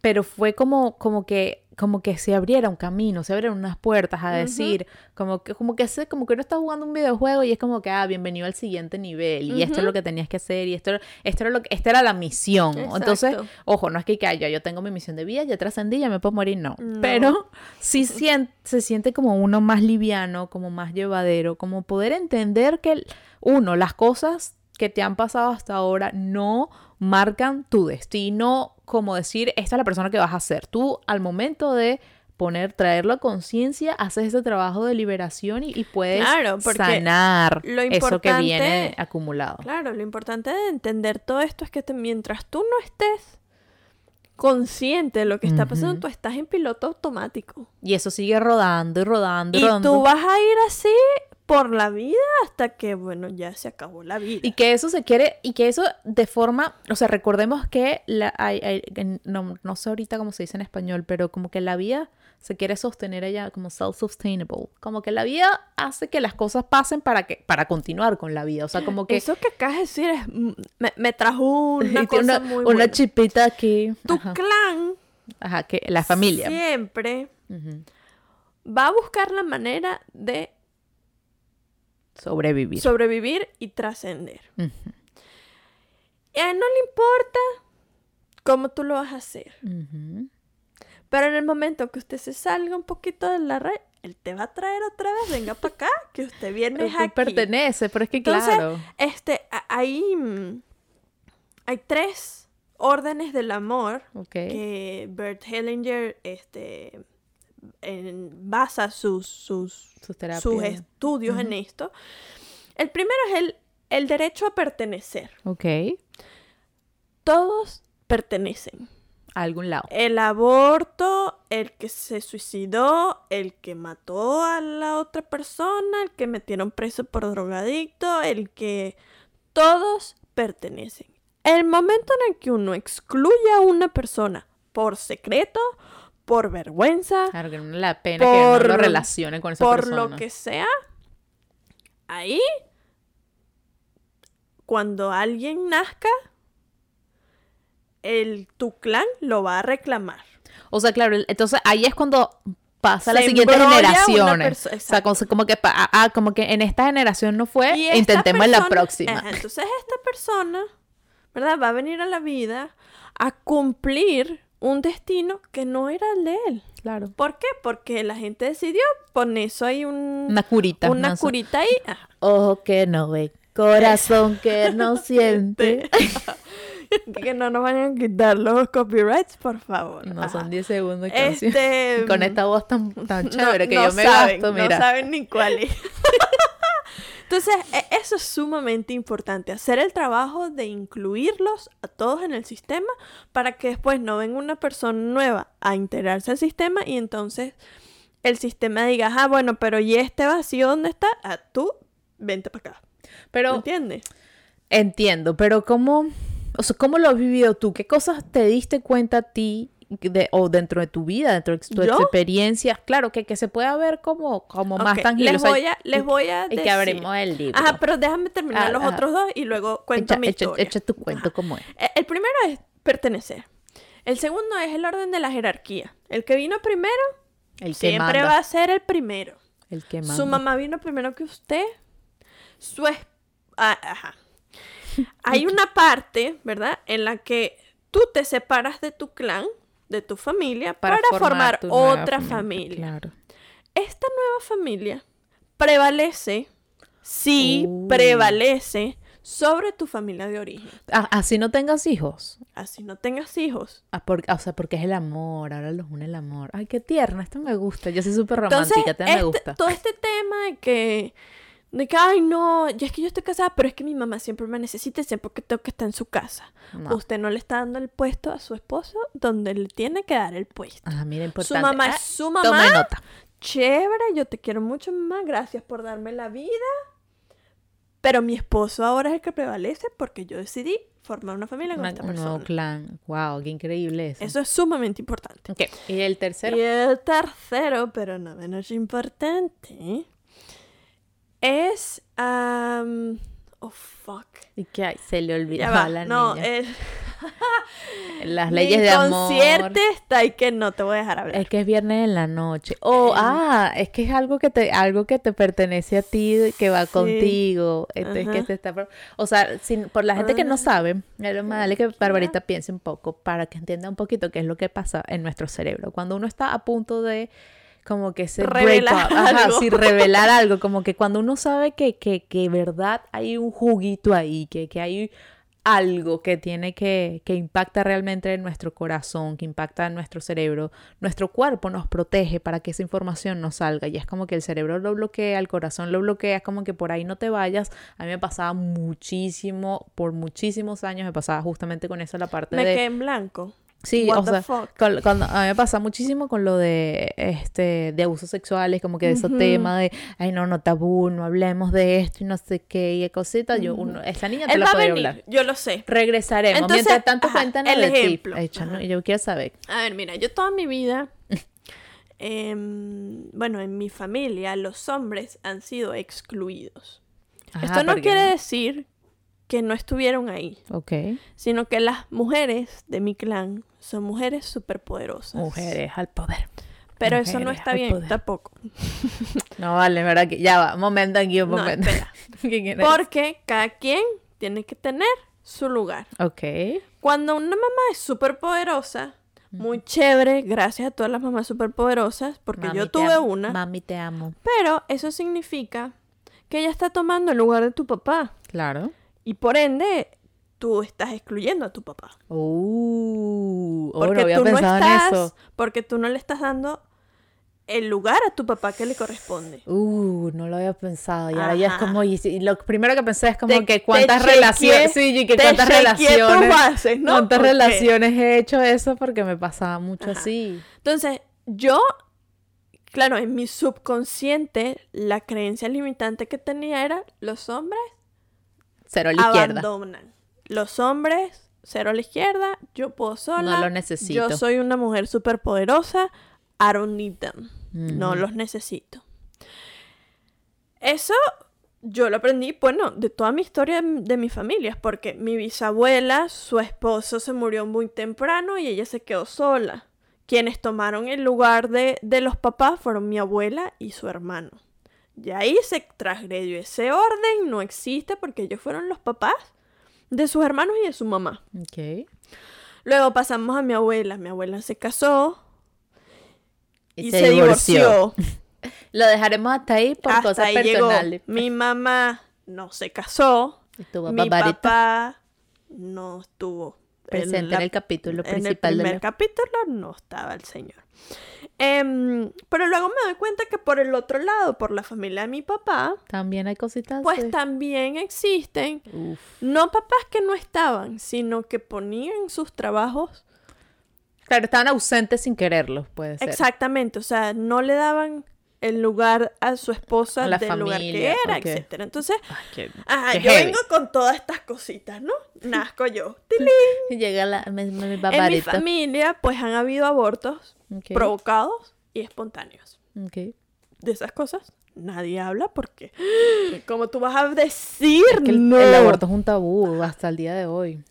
pero fue como, como que, como que se abriera un camino, se abrieron unas puertas a decir, como que, como que se, como que uno está jugando un videojuego y es como que, ah, bienvenido al siguiente nivel, y esto es lo que tenías que hacer, y esto, esto era lo que, esta era la misión. Entonces, ojo, no es que, ya yo tengo mi misión de vida, ya trascendí, ya me puedo morir, no. No. Pero sí sien- se siente como uno más liviano, como más llevadero, como poder entender que, uno, las cosas que te han pasado hasta ahora no marcan tu destino, como decir, esta es la persona que vas a ser. Tú, al momento de poner, traerlo a conciencia, haces ese trabajo de liberación y, y puedes Claro, sanar lo eso que viene acumulado. Claro, lo importante de entender todo esto es que te- mientras tú no estés consciente de lo que está pasando, tú estás en piloto automático. Y eso sigue rodando y rodando y, Y tú vas a ir así por la vida hasta que, bueno, ya se acabó la vida. Y que eso se quiere, y que eso de forma, o sea, recordemos que la, hay- hay- no, no sé ahorita cómo se dice en español, pero como que la vida se quiere sostener ella como self-sustainable. Como que la vida hace que las cosas pasen para que, para continuar con la vida. O sea, como que Eso que acabas de decir es, me, me trajo una cosa una, muy una buena. chipita aquí. Tu Ajá, clan ajá, que la familia. siempre Ujú. va a buscar la manera de Sobrevivir. sobrevivir y trascender. A él no le importa cómo tú lo vas a hacer. Pero en el momento que usted se salga un poquito de la red, él te va a traer otra vez, venga para acá, que usted viene Pero aquí. pertenece, pero es que Entonces, claro. Este, hay, mm, hay tres órdenes del amor que Bert Hellinger este, en- basa sus, sus, Sus estudios en esto. El primero es el, el derecho a pertenecer. Ok. Todos pertenecen. A algún lado. El aborto, el que se suicidó, el que mató a la otra persona, el que metieron preso por drogadicto, el que... Todos pertenecen. El momento en el que uno excluye a una persona por secreto, por vergüenza, Claro que no le da pena que no por- lo con esa por persona. lo que sea, ahí, cuando alguien nazca, el, tu clan lo va a reclamar. O sea, claro, entonces ahí es cuando pasa a las Se siguientes embrolla una generaciones. perso- O sea, como, que ah, ah, como que en esta generación no fue, intentemos en la próxima. Ajá, entonces esta persona, ¿verdad? Va a venir a la vida a cumplir un destino que no era el de él. Claro. ¿Por qué? Porque la gente decidió poner eso ahí un, Una curita. una no curita ahí. Ajá. Ojo que no ve, corazón que no siente. que no nos vayan a quitar los copyrights, por favor. No, Ajá. son 10 segundos. Este, Con esta voz tan, tan no- chévere que no yo me saben, gasto, mira. No saben ni cuál es. Entonces, e- eso es sumamente importante, hacer el trabajo de incluirlos a todos en el sistema para que después no venga una persona nueva a integrarse al sistema y entonces el sistema diga, ah, bueno, pero ¿y este vacío dónde está? Ah, tú, vente para acá. ¿Me Pero entiendes? entiendo, pero ¿cómo, o sea, ¿cómo lo has vivido tú? ¿Qué cosas te diste cuenta a ti de, o dentro de tu vida, dentro de tu ¿Yo? experiencia? Claro, que, que se pueda ver como, como más tangible. Les o sea, voy a, les voy a y decir. que abrimos el libro. Ajá, pero déjame terminar Ah, los ajá. otros dos y luego cuento echa, mi echa- historia. echa tu cuento como es. Eh, El primero es pertenecer. El segundo es el orden de la jerarquía. El que vino primero El que siempre manda. va a ser el primero. El que manda. Su mamá vino primero que usted. Su es... ah, ajá. Hay una parte, ¿verdad? En la que tú te separas de tu clan, de tu familia, para, formar, otra familia. Claro. Esta nueva familia prevalece, sí, Uh. prevalece sobre tu familia de origen. Ah, así no tengas hijos. Así no tengas hijos. Ah, por- o sea, porque es el amor, ahora los une el amor. Ay, qué tierna, esto me gusta. Yo soy súper Entonces, romántica, te me este- gusta. todo este tema de que, de que, ay, no, ya es que yo estoy casada, pero es que mi mamá siempre me necesita y siempre que tengo que estar en su casa. No. Usted no le está dando el puesto a su esposo donde le tiene que dar el puesto. Ah, mira, su importante. mamá Ah, es su mamá. nota. Chévere, yo te quiero mucho, mamá. Gracias por darme la vida. Pero mi esposo ahora es el que prevalece porque yo decidí formar una familia con Una- esta un persona. clan. Wow, qué increíble eso. Eso es sumamente importante. Ok, Y el tercero. Y el tercero, pero no menos importante, es... oh, fuck. ¿Y qué hay? Se le va. a la no, niña. eh, Las mi leyes de amor. inconsciente está ahí que no te voy a dejar hablar. Es que es viernes en la noche. Oh, ah, es que es algo que te, algo que te pertenece a ti, que va contigo. Entonces que Ajá. te está. O sea, sin, por la gente que no Ajá. sabe, es más dale que Barbarita piense un poco para que entienda un poquito qué es lo que pasa en nuestro cerebro. Cuando uno está a punto de como que se Revelar algo. sí, revelar algo, como que cuando uno sabe que, que, que verdad hay un juguito ahí, que, que hay algo que tiene que, que impacta realmente en nuestro corazón, que impacta en nuestro cerebro, nuestro cuerpo nos protege para que esa información no salga. Y es como que el cerebro lo bloquea, el corazón lo bloquea, es como que por ahí no te vayas. A mí me pasaba muchísimo, por muchísimos años me pasaba justamente con eso la parte Me de... quedé en blanco. Sí, What o sea, con- cuando, a mí me pasa muchísimo con lo de este de abusos sexuales, como que de ese Ujú. tema de, ay no, no tabú, no hablemos de esto y no sé qué, y cositas, yo, uno, esa niña te Él la va podría venir, hablar. yo lo sé. Regresaremos. Entonces, Mientras tanto, ajá, cuéntanos el de ti. ¿no? Yo quiero saber. A ver, mira, yo toda mi vida, em, bueno, en mi familia, los hombres han sido excluidos. Ajá, Esto no quiere decir que no estuvieron ahí, sino que las mujeres de mi clan son mujeres superpoderosas. Mujeres al poder. Pero eso no está bien poder. tampoco. No vale, ¿verdad? Que ya va. Un momento aquí, un No, momento. Porque cada quien tiene que tener su lugar. Ok. Cuando una mamá es superpoderosa, muy chévere, gracias a todas las mamás superpoderosas, porque Mami, yo tuve una. Mami, te amo. Pero eso significa que ella está tomando el lugar de tu papá. Claro. Y por ende, tú estás excluyendo a tu papá. Uh, oh, Porque no había tú no estás, en eso. porque tú no le estás dando el lugar a tu papá que le corresponde. Uh, no lo había pensado. Y ahora ya es como. Y, lo primero que pensé es como Te- que cuántas relaciones. Sí, y que cuántas relaciones. bases, ¿no? ¿Cuántas relaciones he hecho eso? Porque me pasaba mucho Ajá. así. Entonces, yo, claro, en mi subconsciente, la creencia limitante que tenía era los hombres Cero a la izquierda. Los hombres, cero a la izquierda, yo puedo sola. No lo necesito. Yo soy una mujer superpoderosa. I don't need them. No los necesito. Eso yo lo aprendí, bueno, de toda mi historia de, de mi familia, porque mi bisabuela, su esposo se murió muy temprano y ella se quedó sola. quienes tomaron el lugar de, de los papás fueron mi abuela y su hermano. Y ahí se transgredió ese orden, no existe porque ellos fueron los papás de sus hermanos y de su mamá. Ok. Luego pasamos a mi abuela. Mi abuela se casó Y y, se se, divorció. divorció. Lo dejaremos hasta ahí por Hasta cosas ahí llegó. personales. Mi mamá no se casó. Mi papá no estuvo presente en, la- el capítulo en el principal de primer capítulo no estaba el señor. Em, pero luego me doy cuenta que por el otro lado, por la familia de mi papá, También hay cositas. pues de- también existen Uf. no papás que no estaban, sino que ponían sus trabajos Claro, estaban ausentes sin quererlo, puede ser. exactamente, o sea, no le daban el lugar a su esposa A la del lugar que era, ok. etcétera. Entonces, Ay, qué- ajá, qué yo heavy. vengo con todas estas cositas, ¿no? Nazco yo. ¡Tilín! Y Llega la, mi, mi En mi familia, pues han habido abortos Provocados y espontáneos. De esas cosas nadie habla porque ¿cómo tú vas a decir Que el, no? el aborto es un tabú hasta el día de hoy.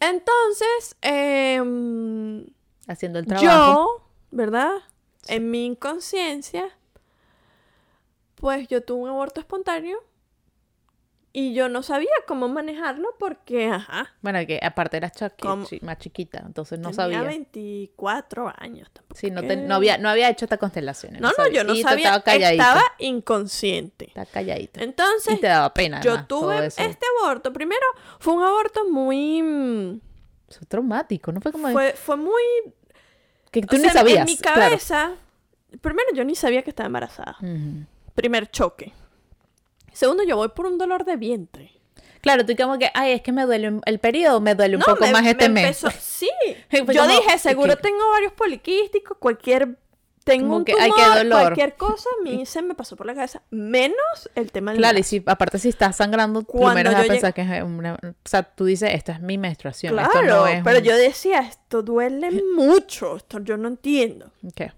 Entonces, em, Haciendo el trabajo. yo, ¿verdad? En mi inconsciencia, pues yo tuve un aborto espontáneo y yo no sabía cómo manejarlo porque, ajá, Bueno, que aparte eras más chiquita, entonces no tenía sabía. 24 años. tampoco Sí, no, te- no, había, no había hecho esta constelación. No, no, yo no Y sabía. Estaba calladita. Estaba inconsciente. Estaba calladita. Entonces, y te daba pena. yo además, tuve este aborto. Primero, fue un aborto muy... mm, traumático, ¿no? Fue como Fue, fue muy... que tú o ni sea, sabías. En mi claro. cabeza, primero yo ni sabía que estaba embarazada. Primer choque. Segundo, yo voy por un dolor de vientre. Claro, tú como que, ay, es que me duele el periodo, me duele un No, poco me- más este me mes. Sí. Yo como, dije, seguro tengo varios poliquísticos, cualquier... Tengo Como un que, tumor, ay, dolor. cualquier cosa, a mí se me pasó por la cabeza. Menos el tema del Claro, y si aparte si estás sangrando, Cuando primero vas a pensar que es una... O sea, tú dices, esto es mi menstruación, esto Claro, no es pero un- yo decía, esto duele mucho, esto yo no entiendo. ¿Qué?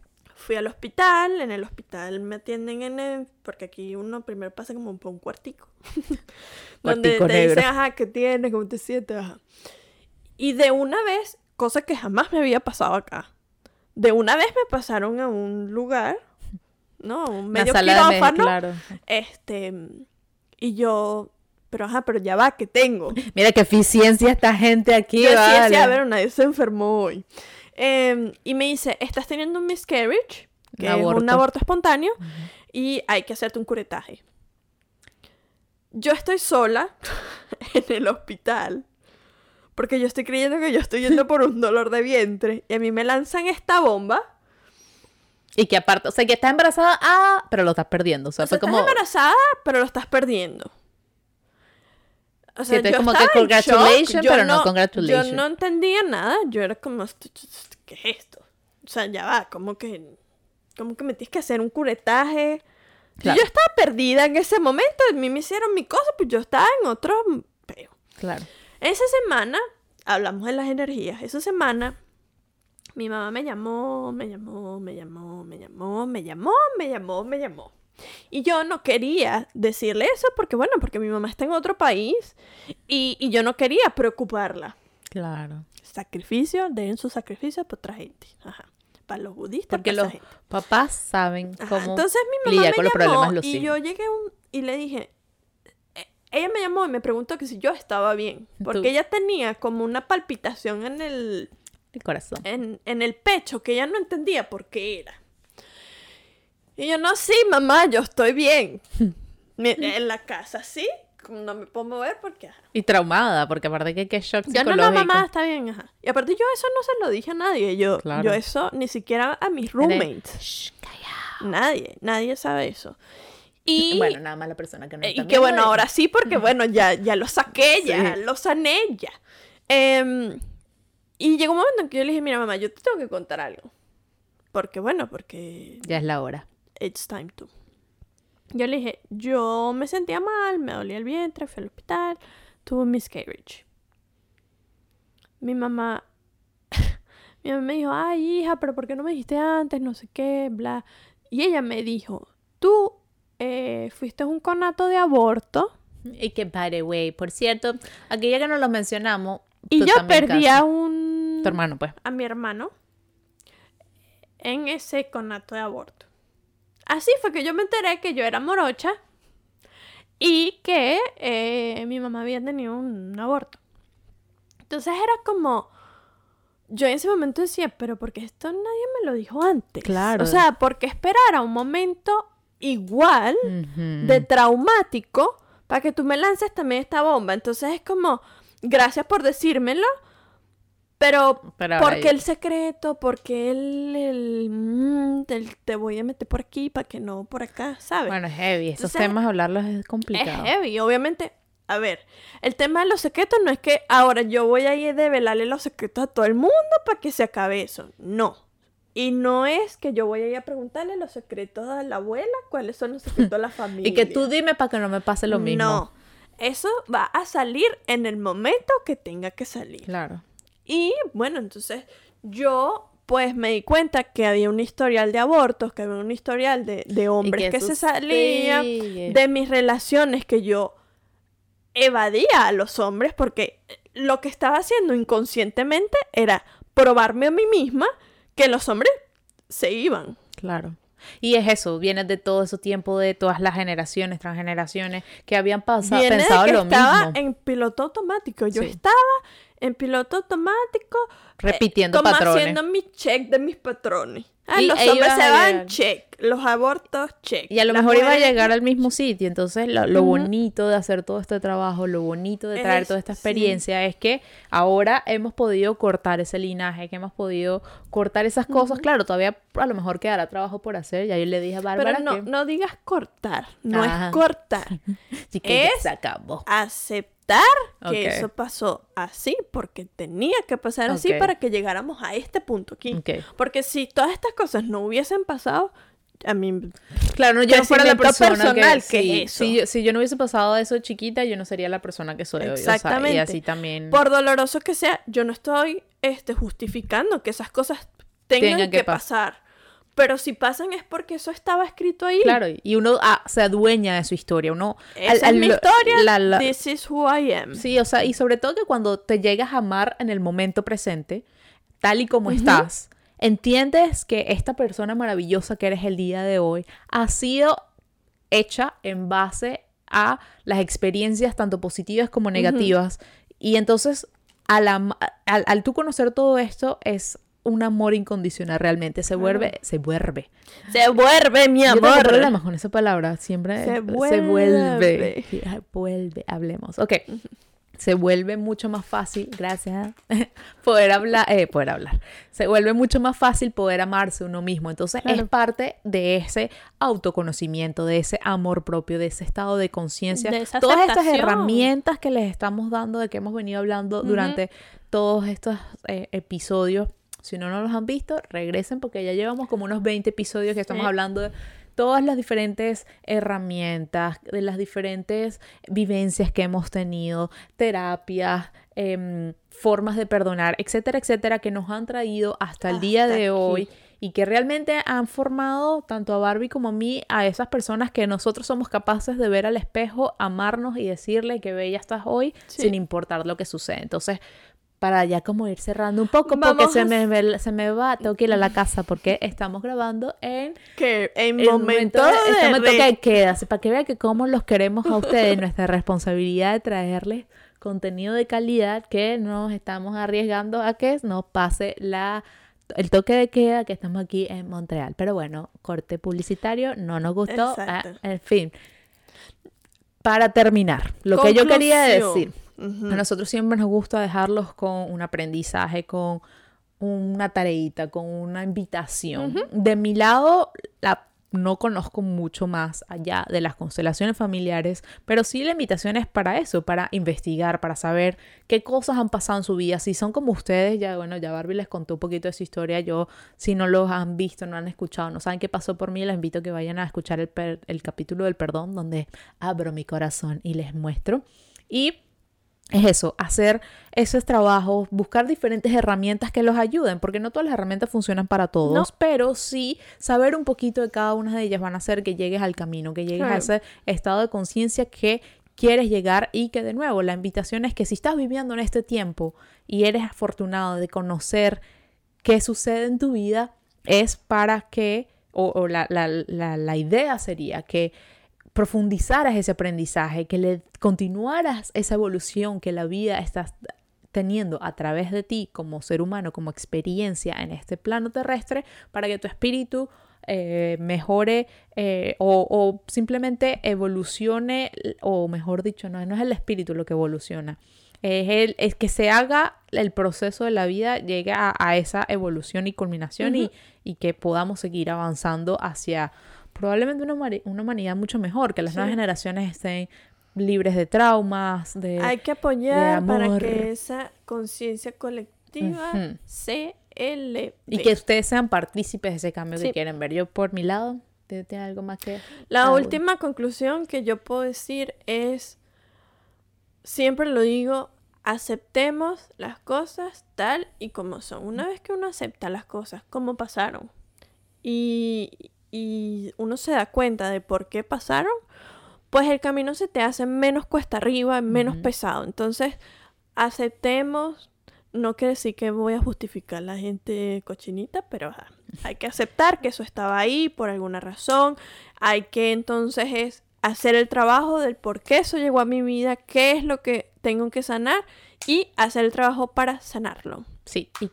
Fui al hospital, en el hospital me atienden en el... Porque aquí uno primero pasa como por un cuartico. donde Cuartico te negro. dicen, ajá, ¿qué tienes? ¿Cómo te sientes? Ajá. Y de una vez, cosa que jamás me había pasado acá, de una vez me pasaron a un lugar, ¿no? Un medio quirófano. claro. Este... Y yo... Pero ajá, pero ya va, ¿qué tengo? Mira qué eficiencia esta gente aquí, Yo vale. sí, a ver, nadie se enfermó hoy. Em, y me dice, estás teniendo un miscarriage, que Un es un aborto. aborto espontáneo, y hay que hacerte un curetaje. Yo estoy sola en el hospital, porque yo estoy creyendo que yo estoy yendo por un dolor de vientre, y a mí me lanzan esta bomba. Y que aparte, o sea, que estás embarazada, ah, pero lo estás perdiendo. O sea, O sea, fue como... estás embarazada, pero lo estás perdiendo. O Sí, entonces como que congratulations, yo pero no congratulations. Yo no entendía nada, yo era como, ¿qué es esto? O sea, ya va, como que, como que me tienes que hacer un curetaje. Claro. Yo estaba perdida en ese momento, a mí me hicieron mi cosa, pues yo estaba en otro peo. Claro. Esa semana, hablamos de las energías, esa semana mi mamá me llamó, me llamó, me llamó, me llamó, me llamó, me llamó, me llamó. Y yo no quería decirle eso porque, bueno, porque mi mamá está en otro país y, y yo no quería preocuparla. Claro. Sacrificio, den su sacrificio por otra gente. Ajá. Para los budistas, Porque para los gente. papás saben Ajá, cómo Entonces mi mamá lidiar me llamó los y yo llegué un- y le dije, eh, ella me llamó y me preguntó que si yo estaba bien, porque Tú- ella tenía como una palpitación en el, El corazón. en, en el pecho que ella no entendía por qué era. Y yo, no, sí, mamá, yo estoy bien. Mi- en la casa, sí, no me puedo mover porque... ajá. Y traumada, porque aparte que qué shock Yo no, no, mamá, está bien, ajá. Y aparte yo eso no se lo dije a nadie, yo, Claro. yo eso ni siquiera a mis el- roommates. Shh. Nadie, nadie sabe eso. Y, Bueno, nada más la persona que no eh, está y que bueno, ahora sí, porque bueno, ya, ya lo saqué, ya Sí. lo sané, ya. Em, y llegó un momento en que yo le dije, mira mamá, yo te tengo que contar algo. Porque bueno, porque Ya es la hora. It's time to. Yo le dije, yo me sentía mal, me dolía el vientre, fui al hospital, tuve un miscarriage. Mi mamá, mi mamá me dijo, ay hija, pero ¿por qué no me dijiste antes? No sé qué, bla. Y ella me dijo, tú eh, fuiste a un conato de aborto Y que, by the way, por cierto, aquí ya que no lo mencionamos. y tú yo perdí a un... Tu hermano, pues. a mi hermano en ese conato de aborto. Así fue que yo me enteré que yo era morocha y que eh, mi mamá había tenido un aborto. Entonces era como, yo en ese momento decía, pero ¿por qué esto nadie me lo dijo antes? Claro. O sea, ¿por qué esperar a un momento igual de traumático para que tú me lances también esta bomba? Entonces es como, gracias por decírmelo, pero, Pero ahora ¿por qué ya- el secreto? ¿Por qué el, el, mm, el te voy a meter por aquí para que no por acá? ¿Sabes? Bueno, es heavy. Esos Entonces, temas hablarlos es es complicado. heavy, obviamente. A ver, el tema de los secretos no es que ahora yo voy a ir a develarle los secretos a todo el mundo para que se acabe eso. No. Y no es que yo voy a ir a preguntarle los secretos a la abuela, cuáles son los secretos de la familia. Y que tú dime para que no me pase lo mismo. No. Eso va a salir en el momento que tenga que salir. Claro. Y bueno, entonces yo pues me di cuenta que había un historial de abortos, que había un historial de, de hombres que, se salían, de mis relaciones que yo evadía a los hombres porque lo que estaba haciendo inconscientemente era probarme a mí misma que los hombres se iban. Claro. Y es eso, viene de todo ese tiempo de todas las generaciones, transgeneraciones, que habían pasado, Viene de pensado que lo estaba mismo. en piloto automático. Yo Sí. estaba en piloto automático Repitiendo como patrones. haciendo mi check de mis patrones. Ah, Y- los hombres se van, check. Los abortos, check. Y a lo Las mejor iba a llegar al mismo sitio. Entonces, lo, bonito de hacer todo este trabajo, lo bonito de traer toda esta sí. experiencia es que ahora hemos podido cortar ese linaje, que hemos podido cortar esas cosas. Claro, todavía a lo mejor quedará trabajo por hacer. Ya yo le dije a Bárbara Pero no, que, no digas cortar. No Ajá. es cortar. sí, que es- se acabó. Aceptar que eso pasó así porque tenía que pasar así para que llegáramos a este punto aquí. Porque si todas estas cosas no hubiesen pasado, a mí Claro, no, yo no fuera la persona personal, que, ¿qué sí, es eso? Si, yo, si yo no hubiese pasado eso chiquita, yo no sería la persona que soy hoy. o sea, y Exactamente. así también. por doloroso que sea, yo no estoy este, justificando que esas cosas tengan, Tengan que que, pasar. Pero si pasan es porque eso estaba escrito ahí. Claro, y uno ah, se adueña de su historia. Uno, Esa al- es al- mi lo- historia. la- la- This is who I am. Sí, o sea, y sobre todo que cuando te llegas a amar en el momento presente, tal y como estás, entiendes que esta persona maravillosa que eres el día de hoy ha sido hecha en base a las experiencias tanto positivas como negativas. Y entonces, al, al tú conocer todo esto, es un amor incondicional realmente. Se vuelve, se vuelve. Se vuelve mi Yo tengo amor. problemas con esa palabra. Siempre Se se vuelve. vuelve. Sí, ay, vuelve. Hablemos. Ok. Se vuelve mucho más fácil, gracias, poder hablar, eh, poder hablar. Se vuelve mucho más fácil poder amarse uno mismo. Entonces es parte de ese autoconocimiento, de ese amor propio, de ese estado de conciencia. Todas estas herramientas que les estamos dando, de que hemos venido hablando durante todos estos eh, episodios. Si no, no los han visto, regresen porque ya llevamos como unos 20 episodios que estamos hablando de todas las diferentes herramientas, de las diferentes vivencias que hemos tenido, terapias, em, formas de perdonar, etcétera, etcétera, que nos han traído hasta el día de aquí. hoy y que realmente han formado tanto a Barbie como a mí, a esas personas que nosotros somos capaces de ver al espejo, amarnos y decirle que bella estás hoy, Sí. sin importar lo que sucede. Entonces, para ya como ir cerrando un poco, porque Vamos se a- me, se me va, tengo que ir a la casa porque estamos grabando en Que en el momento, de- de, este momento que queda, para que vean que cómo los queremos a ustedes, nuestra responsabilidad de traerles contenido de calidad que nos estamos arriesgando a que nos pase la el toque de queda que estamos aquí en Montreal. Pero bueno, corte publicitario, no nos gustó. ah, en fin. Para terminar, lo que yo quería Conclusión. A nosotros siempre nos gusta dejarlos con un aprendizaje, con una tareita, con una invitación. De mi lado, la, no conozco mucho más allá de las constelaciones familiares, pero sí la invitación es para eso, para investigar, para saber qué cosas han pasado en su vida. Si son como ustedes, ya bueno, ya Barbie les contó un poquito de su historia. Yo, si no los han visto, no han escuchado, no saben qué pasó por mí, les invito a que vayan a escuchar el, el capítulo del perdón, donde abro mi corazón y les muestro. Y es eso, hacer esos trabajos, buscar diferentes herramientas que los ayuden, porque no todas las herramientas funcionan para todos, No. pero sí saber un poquito de cada una de ellas van a hacer que llegues al camino, que llegues a ese estado de conciencia que quieres llegar y que de nuevo la invitación es que si estás viviendo en este tiempo y eres afortunado de conocer qué sucede en tu vida, es para que, o, la, la idea sería que profundizaras ese aprendizaje, que le continuaras esa evolución que la vida está teniendo a través de ti como ser humano, como experiencia en este plano terrestre, para que tu espíritu eh, mejore eh, o, simplemente evolucione, o mejor dicho, no, no es el espíritu lo que evoluciona, es, el, es que se haga el proceso de la vida, llegue a, esa evolución y culminación y, y, que podamos seguir avanzando hacia probablemente una, una humanidad mucho mejor, que las nuevas generaciones estén libres de traumas, de Hay que apoyar para que esa conciencia colectiva se eleve. Y que ustedes sean partícipes de ese cambio que quieren ver. Yo por mi lado, ¿tiene algo más que...? La última conclusión que yo puedo decir es, siempre lo digo, aceptemos las cosas tal y como son. Una vez que uno acepta las cosas como pasaron y, y uno se da cuenta de por qué pasaron, pues el camino se te hace menos cuesta arriba, menos pesado. Entonces, aceptemos, no quiere decir que voy a justificar a la gente cochinita, pero hay que aceptar que eso estaba ahí por alguna razón. Hay que entonces es hacer el trabajo del por qué eso llegó a mi vida, qué es lo que tengo que sanar y hacer el trabajo para sanarlo. Sí, y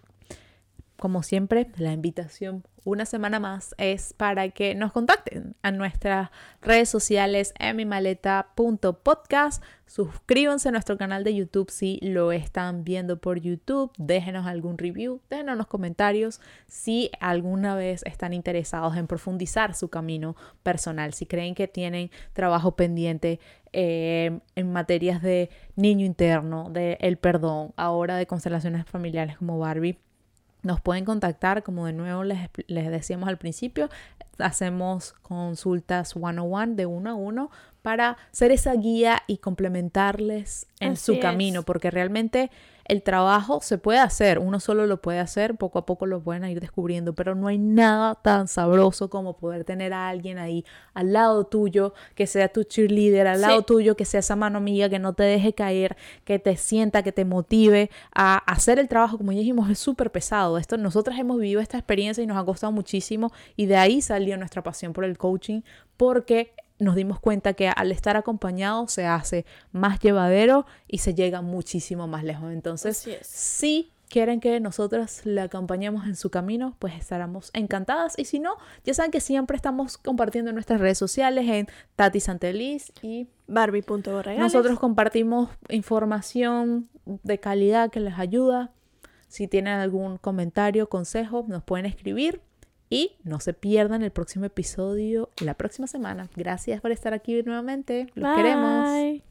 como siempre, la invitación una semana más es para que nos contacten a nuestras redes sociales emimaleta.podcast. Suscríbanse a nuestro canal de YouTube si lo están viendo por YouTube. Déjenos algún review, déjenos los comentarios si alguna vez están interesados en profundizar su camino personal, si creen que tienen trabajo pendiente eh, en materias de niño interno, de el perdón, ahora de constelaciones familiares como Barbie nos pueden contactar, como de nuevo les, les decíamos al principio, hacemos consultas one-on-one de uno a uno para ser esa guía y complementarles en su camino, porque realmente el trabajo se puede hacer, uno solo lo puede hacer, poco a poco lo pueden ir descubriendo, pero no hay nada tan sabroso como poder tener a alguien ahí al lado tuyo, que sea tu cheerleader, al lado tuyo, que sea esa mano amiga, que no te deje caer, que te sienta, que te motive a hacer el trabajo, como ya dijimos, es súper pesado. Esto, nosotras hemos vivido esta experiencia y nos ha costado muchísimo y de ahí salió nuestra pasión por el coaching, porque nos dimos cuenta que al estar acompañado se hace más llevadero y se llega muchísimo más lejos. Entonces, si quieren que nosotras le acompañemos en su camino, pues estaremos encantadas. Y si no, ya saben que siempre estamos compartiendo en nuestras redes sociales en Tati Santeliz y Barbie.borregales. Nosotros compartimos información de calidad que les ayuda. Si tienen algún comentario, consejo, nos pueden escribir. Y no se pierdan el próximo episodio la próxima semana. Gracias por estar aquí nuevamente. Los queremos.